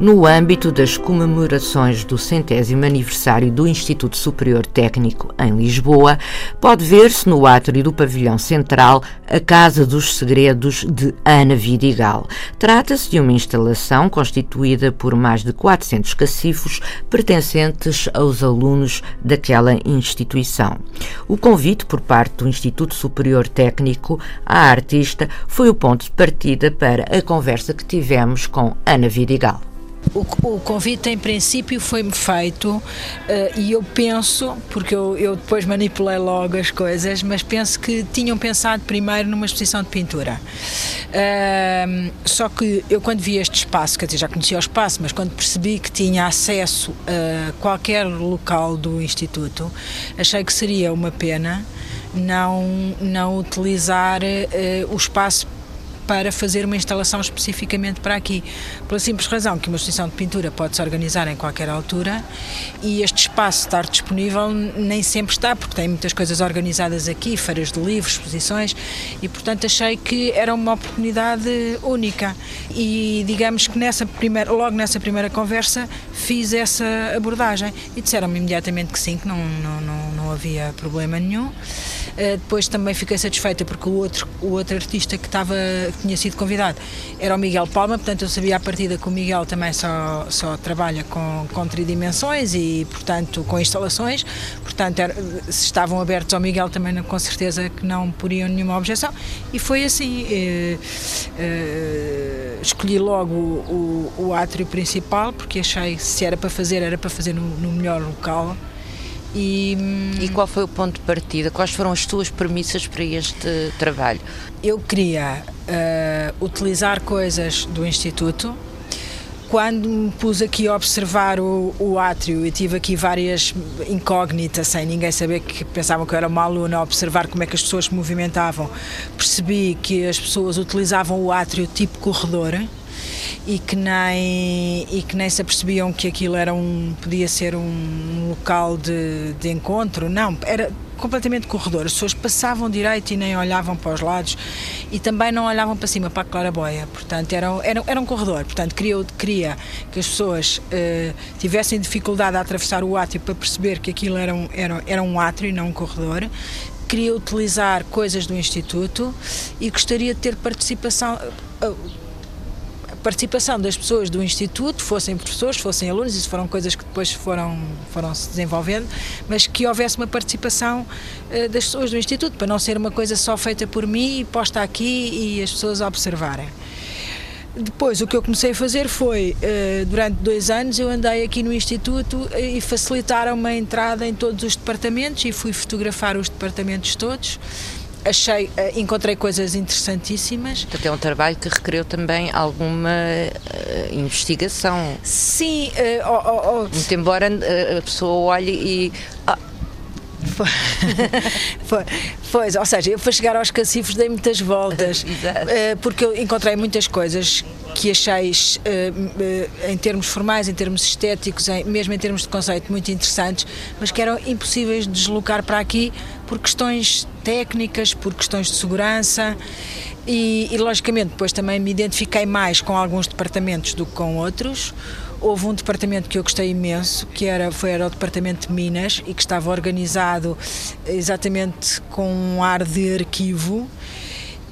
No âmbito das comemorações do centésimo aniversário do Instituto Superior Técnico em Lisboa, pode ver-se no átrio do pavilhão central a Casa dos Segredos de Ana Vidigal. Trata-se de uma instalação constituída por mais de 400 cacifos pertencentes aos alunos daquela instituição. O convite por parte do Instituto Superior Técnico à artista foi o ponto de partida para a conversa que tivemos com Ana Vidigal. O, o convite, em princípio, foi-me feito uh, e eu penso, porque eu, eu depois manipulei logo as coisas, mas penso que tinham pensado primeiro numa exposição de pintura. Uh, só que eu, quando vi este espaço, quer dizer, já conhecia o espaço, mas quando percebi que tinha acesso a qualquer local do Instituto, achei que seria uma pena não, não utilizar uh, o espaço para fazer uma instalação especificamente para aqui. Pela simples razão que uma exposição de pintura pode-se organizar em qualquer altura e este espaço estar disponível nem sempre está, porque tem muitas coisas organizadas aqui, feiras de livros, exposições, e portanto achei que era uma oportunidade única. E digamos que nessa primeira, logo nessa primeira conversa fiz essa abordagem e disseram-me imediatamente que sim, que não, não, não, não havia problema nenhum. Uh, depois também fiquei satisfeita porque o outro, o outro artista que estava que tinha sido convidado era o Miguel Palma, portanto eu sabia à partida que o Miguel também só, só trabalha com, com tridimensões e, portanto, com instalações, portanto, era, se estavam abertos ao Miguel também com certeza que não poriam nenhuma objeção e foi assim. Eh, eh, escolhi logo o, o, o, átrio principal porque achei que se era para fazer, era para fazer no, no melhor local. E, e, qual foi o ponto de partida? Quais foram as tuas premissas para este trabalho? Eu queria uh, utilizar coisas do Instituto. Quando me pus aqui a observar o, o átrio e tive aqui várias incógnitas, sem ninguém saber que pensavam que eu era uma aluna, a observar como é que as pessoas se movimentavam, percebi que as pessoas utilizavam o átrio tipo corredor e que nem e que nem se apercebiam que aquilo era um podia ser um local de, de encontro. Não era completamente corredor. As pessoas passavam direito e nem olhavam para os lados e também não olhavam para cima para a claraboia. Portanto era, era, era um corredor. Portanto queria, queria que as pessoas uh, tivessem dificuldade a atravessar o átrio para perceber que aquilo era um, era, era um átrio e não um corredor. Queria utilizar coisas do Instituto e gostaria de ter participação uh, participação das pessoas do Instituto, fossem professores, fossem alunos, isso foram coisas que depois foram, foram se desenvolvendo, mas que houvesse uma participação uh, das pessoas do Instituto, para não ser uma coisa só feita por mim e posta aqui e as pessoas observarem. Depois, o que eu comecei a fazer foi, uh, durante dois anos, eu andei aqui no Instituto e facilitaram-me a entrada em todos os departamentos e fui fotografar os departamentos todos achei, eh, encontrei coisas interessantíssimas. Portanto, é um trabalho que requereu também alguma uh, investigação. Sim. Uh, oh, oh, oh. Muito embora a pessoa olhe e... Ah, foi, foi, foi, ou seja, eu para chegar aos cacifos dei muitas voltas, porque eu encontrei muitas coisas que acheis, em termos formais, em termos estéticos, mesmo em termos de conceito, muito interessantes, mas que eram impossíveis de deslocar para aqui por questões técnicas, por questões de segurança e, e, logicamente depois também me identifiquei mais com alguns departamentos do que com outros. Houve um departamento que eu gostei imenso, que era, foi, era o departamento de Minas e que estava organizado exatamente com um ar de arquivo.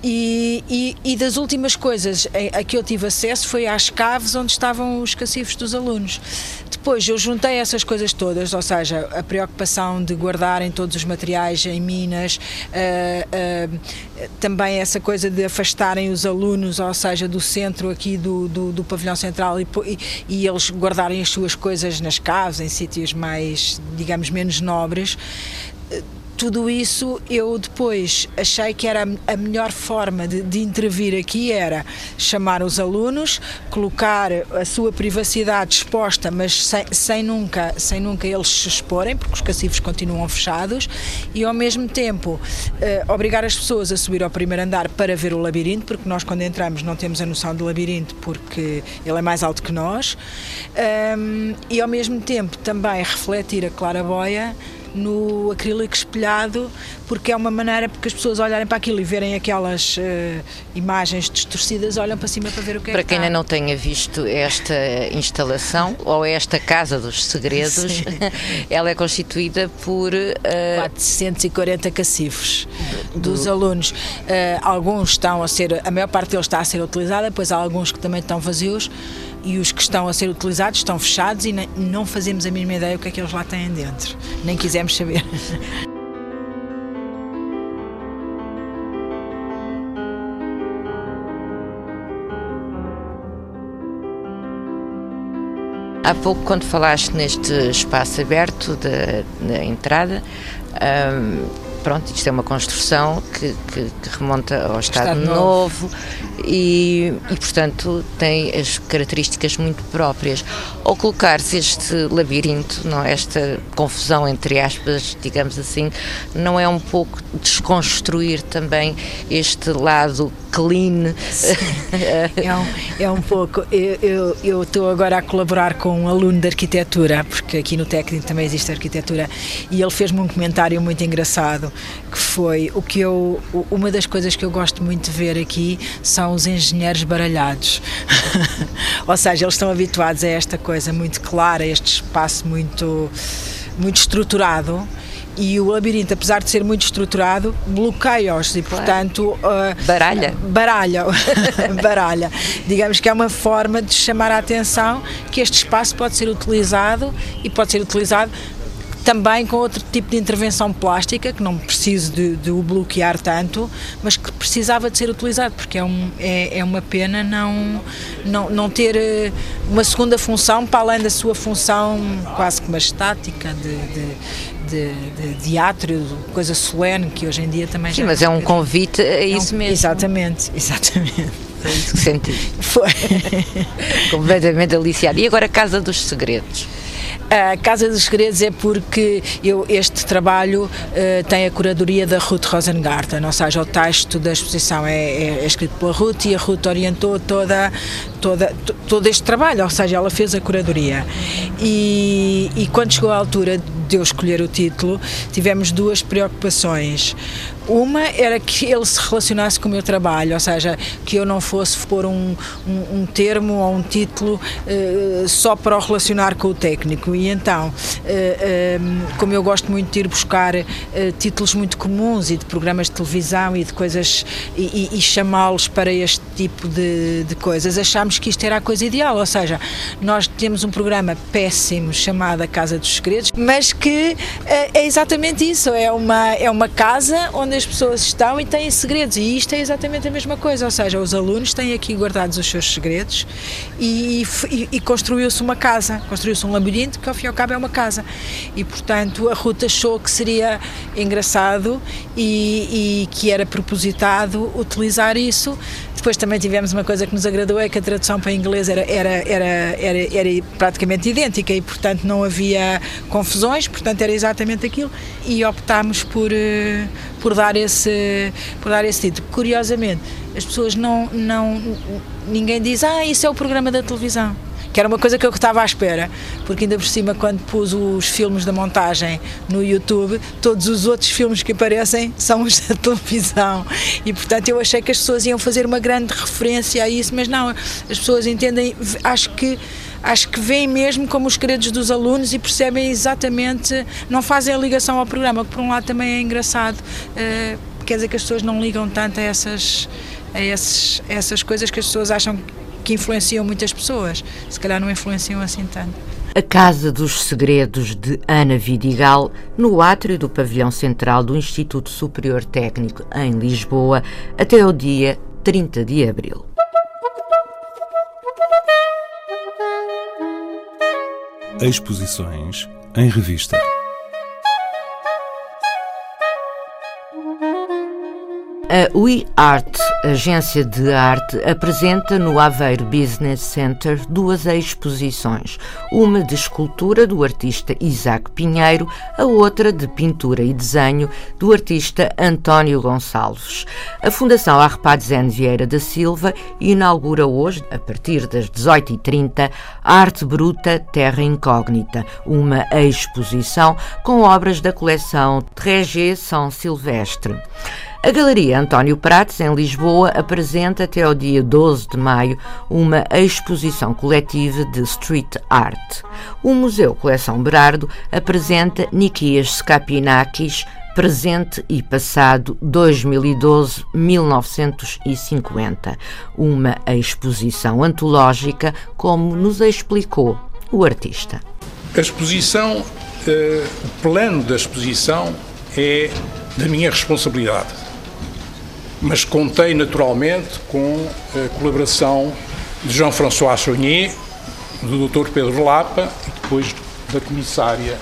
E, e, e, das últimas coisas a, que eu tive acesso foi às caves onde estavam os cacifos dos alunos. Depois eu juntei essas coisas todas, ou seja, a preocupação de guardarem todos os materiais em minas, uh, uh, também essa coisa de afastarem os alunos, ou seja, do centro aqui do, do, do pavilhão central e, e, eles guardarem as suas coisas nas caves, em sítios mais, digamos, menos nobres tudo isso eu depois achei que era a melhor forma de, de, intervir aqui era chamar os alunos, colocar a sua privacidade exposta, mas sem, sem, nunca, sem nunca eles se exporem, porque os cacifes continuam fechados, e ao mesmo tempo eh, obrigar as pessoas a subir ao primeiro andar para ver o labirinto, porque nós quando entramos não temos a noção do labirinto porque ele é mais alto que nós, um, e ao mesmo tempo também refletir a claraboia no acrílico espelhado, porque é uma maneira porque as pessoas olharem para aquilo e verem aquelas uh, imagens distorcidas, olham para cima para ver o que para é que quem ainda não tenha visto esta instalação ou esta Casa dos Segredos, ela é constituída por uh, 440 cacifes do, dos alunos. Uh, alguns estão a ser, a maior parte deles está a ser utilizada, depois há alguns que também estão vazios e os que estão a ser utilizados estão fechados e não fazemos a mínima ideia o que é que eles lá têm dentro. Nem quisemos saber. Há pouco, quando falaste neste espaço aberto da, da entrada, um, pronto, isto é uma construção que, que, que remonta ao Estado, Estado Novo, novo e, e, portanto, tem as características muito próprias. Ao colocar-se este labirinto, não, esta confusão, entre aspas, digamos assim, não é um pouco desconstruir também este lado clean? é, um, é um pouco. Eu, eu estou agora a colaborar com um aluno de arquitetura, porque aqui no técnico também existe arquitetura, e ele fez-me um comentário muito engraçado, que foi o que eu. Uma das coisas que eu gosto muito de ver aqui são os engenheiros baralhados. Ou seja, eles estão habituados a esta coisa muito clara, a este espaço muito, muito estruturado e o labirinto, apesar de ser muito estruturado, bloqueia-os e, portanto. Uh, baralha. Baralha. baralha. Digamos que é uma forma de chamar a atenção que este espaço pode ser utilizado e pode ser utilizado também com outro tipo de intervenção plástica, que não preciso de, de, o bloquear tanto, mas que precisava de ser utilizado, porque é, um, é, é, uma pena não, não, não ter eh, uma segunda função para além da sua função quase que uma estática de, de, de, de teatro, coisa solene, que hoje em dia também Sim, mas é um convite a isso é um, mesmo. Exatamente, exatamente. Foi isso que senti. Foi. Completamente aliciado. E agora a Casa dos Segredos? A Casa dos Segredos é porque eu, este trabalho uh, tem a curadoria da Ruth Rosengarten, ou seja, o texto da exposição é, é, é escrito pela Ruth e a Ruth orientou toda, toda, todo este trabalho, ou seja, ela fez a curadoria. E, e quando chegou a altura de eu escolher o título, tivemos duas preocupações. Uma era que ele se relacionasse com o meu trabalho, ou seja, que eu não fosse pôr um, um, um termo ou um título uh, só para o relacionar com o técnico. E então, uh, uh, como eu gosto muito de ir buscar títulos muito comuns e de programas de televisão e de coisas e, e, e chamá-los para este tipo de, de coisas, achámos que isto era a coisa ideal. Ou seja, nós temos um programa péssimo chamado A Casa dos Segredos, mas que é exatamente isso: é uma, é uma casa onde onde as pessoas estão e têm segredos. E isto é exatamente a mesma coisa, ou seja, os alunos têm aqui guardados os seus segredos e, e, e construiu-se uma casa, construiu-se um labirinto que ao fim e ao cabo é uma casa. E portanto a Ruta achou que seria engraçado e, e que era propositado utilizar isso depois também tivemos uma coisa que nos agradou, é que a tradução para inglês era, era, era, era, era praticamente idêntica e, portanto, não havia confusões, portanto, era exatamente aquilo. E optámos por, eh, por, dar, esse, por dar esse título. Curiosamente, as pessoas não, não. Ninguém diz, ah, isso é o programa da televisão que era uma coisa que eu estava à espera, porque ainda por cima, quando pus os filmes da montagem no YouTube, todos os outros filmes que aparecem são os da televisão. E portanto eu achei que as pessoas iam fazer uma grande referência a isso, mas não, as pessoas entendem, acho que acho que veem mesmo como os credos dos alunos e percebem exatamente, não fazem a ligação ao programa, que por um lado também é engraçado, uh, quer dizer que as pessoas não ligam tanto a essas, a, esses, a essas coisas que as pessoas acham que influenciam muitas pessoas, se calhar não influenciam assim tanto. A Casa dos Segredos de Ana Vidigal, no átrio do pavilhão central do Instituto Superior Técnico em Lisboa, até o dia 30 de abril. Exposições em revista. A We Art, agência de arte, apresenta no Aveiro Business Center duas exposições, uma de escultura do artista Isaac Pinheiro, a outra de pintura e desenho do artista António Gonçalves. A Fundação Arrepadzo Vieira da Silva inaugura hoje, a partir das 18h30, Arte Bruta Terra Incógnita, uma exposição com obras da coleção Trégé São Silvestre. A Galeria António Prates, em Lisboa, apresenta até ao dia 12 de maio uma exposição coletiva de street art. O Museu Coleção Berardo apresenta Nikias Skapinakis, Presente e Passado 2012-1950, uma exposição antológica, como nos explicou o artista. A exposição, uh, o plano da exposição é da minha responsabilidade mas contei naturalmente com a colaboração de Jean-François Chonier, do Dr. Pedro Lapa e depois da comissária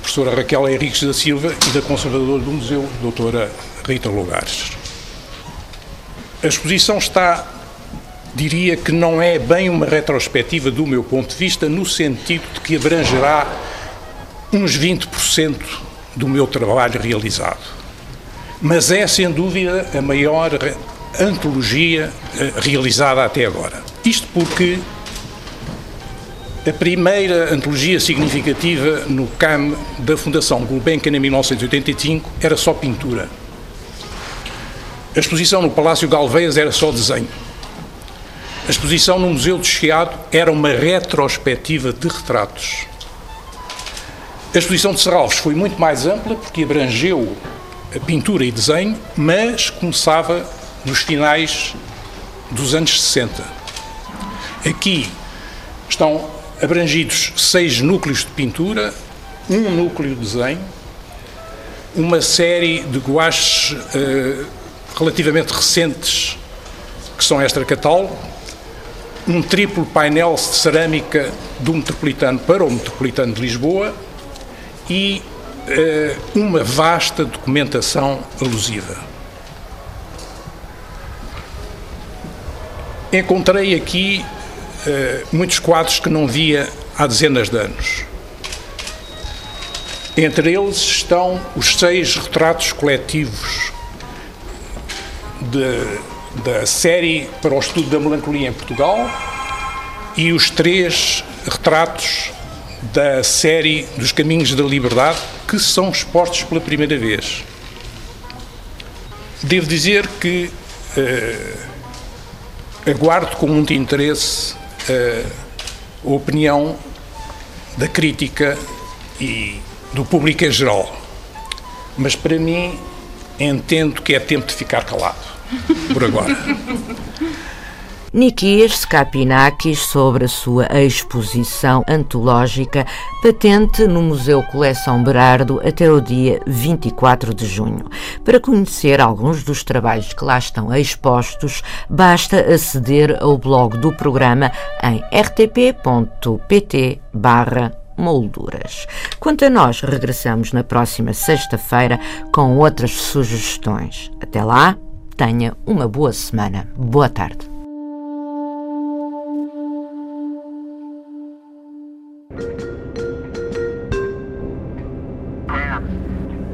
professora Raquel Henriques da Silva e da conservadora do museu, doutora Rita Lugares. A exposição está, diria que não é bem uma retrospectiva do meu ponto de vista, no sentido de que abrangerá uns 20% do meu trabalho realizado mas é sem dúvida a maior antologia eh, realizada até agora. Isto porque a primeira antologia significativa no CAM da Fundação Gulbenkian em 1985 era só pintura. A exposição no Palácio Galveias era só desenho. A exposição no Museu do Chiado era uma retrospectiva de retratos. A exposição de Serralves foi muito mais ampla porque abrangeu pintura e desenho, mas começava nos finais dos anos 60. Aqui estão abrangidos seis núcleos de pintura, um núcleo de desenho, uma série de guaches uh, relativamente recentes que são extra-catálogo, um triplo painel de cerâmica do Metropolitano para o Metropolitano de Lisboa e eh, uma vasta documentação alusiva. Encontrei aqui uh, muitos quadros que não via há dezenas de anos. Entre eles estão os seis retratos coletivos de, da série para o estudo da melancolia em Portugal e os três retratos da série dos Caminhos da Liberdade, que são expostos pela primeira vez. Devo dizer que uh, aguardo com muito interesse uh, a opinião da crítica e do público em geral. Mas para mim, entendo que é tempo de ficar calado, por agora. Nikias Skapinakis sobre a sua exposição antológica patente no Museu Coleção Berardo até o dia 24 de junho. Para conhecer alguns dos trabalhos que lá estão expostos, basta aceder ao blog do programa em rtp.pt barra molduras. Quanto a nós, regressamos na próxima sexta-feira com outras sugestões. Até lá, tenha uma boa semana. Boa tarde.